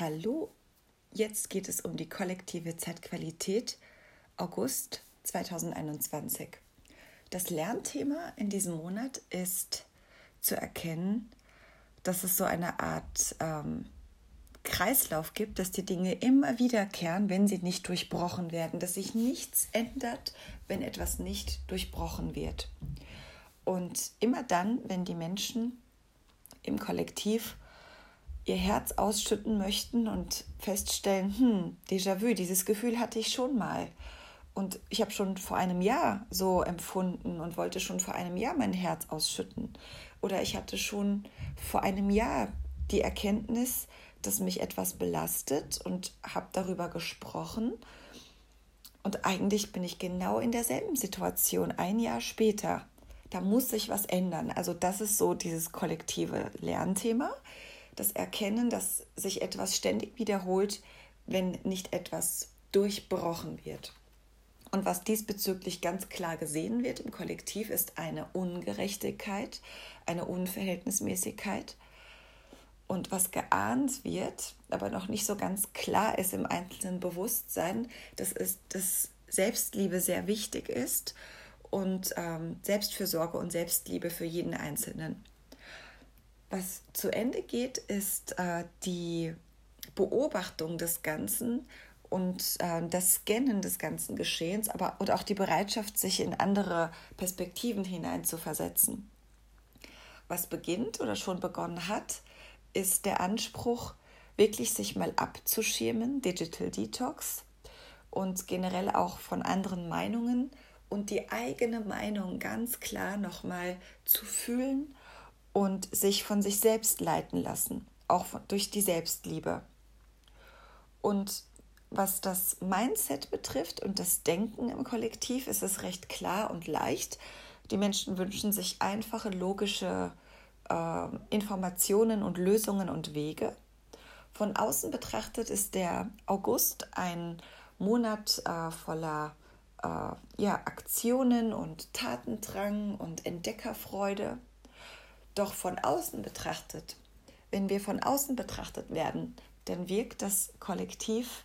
Hallo, jetzt geht es um die kollektive Zeitqualität August 2021. Das Lernthema in diesem Monat ist zu erkennen, dass es so eine Art ähm, Kreislauf gibt, dass die Dinge immer wiederkehren, wenn sie nicht durchbrochen werden, dass sich nichts ändert, wenn etwas nicht durchbrochen wird. Und immer dann, wenn die Menschen im Kollektiv ihr Herz ausschütten möchten und feststellen, hm, Déjà-vu, dieses Gefühl hatte ich schon mal. Und ich habe schon vor einem Jahr so empfunden und wollte schon vor einem Jahr mein Herz ausschütten. Oder ich hatte schon vor einem Jahr die Erkenntnis, dass mich etwas belastet und habe darüber gesprochen. Und eigentlich bin ich genau in derselben Situation, ein Jahr später. Da muss sich was ändern. Also das ist so dieses kollektive Lernthema das Erkennen, dass sich etwas ständig wiederholt, wenn nicht etwas durchbrochen wird. Und was diesbezüglich ganz klar gesehen wird im Kollektiv, ist eine Ungerechtigkeit, eine Unverhältnismäßigkeit. Und was geahnt wird, aber noch nicht so ganz klar ist im einzelnen Bewusstsein, das ist, dass Selbstliebe sehr wichtig ist und ähm, Selbstfürsorge und Selbstliebe für jeden Einzelnen. Was zu Ende geht, ist äh, die Beobachtung des Ganzen und äh, das Scannen des ganzen Geschehens, aber und auch die Bereitschaft, sich in andere Perspektiven hinein zu versetzen. Was beginnt oder schon begonnen hat, ist der Anspruch, wirklich sich mal abzuschirmen, Digital Detox und generell auch von anderen Meinungen und die eigene Meinung ganz klar nochmal zu fühlen und sich von sich selbst leiten lassen, auch durch die Selbstliebe. Und was das Mindset betrifft und das Denken im Kollektiv, ist es recht klar und leicht. Die Menschen wünschen sich einfache, logische äh, Informationen und Lösungen und Wege. Von außen betrachtet ist der August ein Monat äh, voller äh, ja, Aktionen und Tatendrang und Entdeckerfreude. Doch von außen betrachtet, wenn wir von außen betrachtet werden, dann wirkt das Kollektiv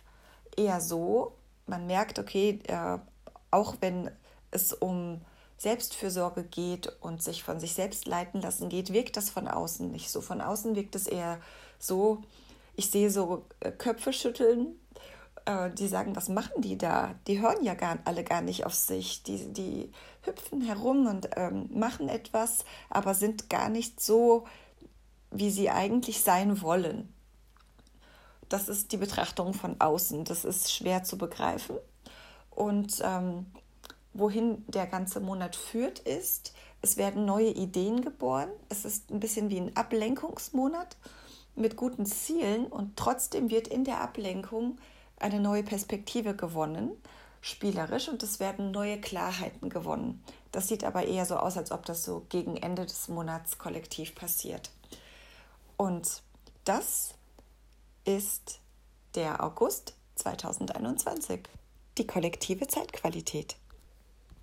eher so, man merkt, okay, äh, auch wenn es um Selbstfürsorge geht und sich von sich selbst leiten lassen geht, wirkt das von außen nicht so. Von außen wirkt es eher so, ich sehe so äh, Köpfe schütteln, äh, die sagen, was machen die da? Die hören ja gar, alle gar nicht auf sich. Die, die hüpfen herum und ähm, machen etwas, aber sind gar nicht so, wie sie eigentlich sein wollen. Das ist die Betrachtung von außen. Das ist schwer zu begreifen. Und ähm, wohin der ganze Monat führt, ist, es werden neue Ideen geboren. Es ist ein bisschen wie ein Ablenkungsmonat mit guten Zielen und trotzdem wird in der Ablenkung eine neue Perspektive gewonnen, spielerisch, und es werden neue Klarheiten gewonnen. Das sieht aber eher so aus, als ob das so gegen Ende des Monats kollektiv passiert. Und das ist der August 2021, die kollektive Zeitqualität.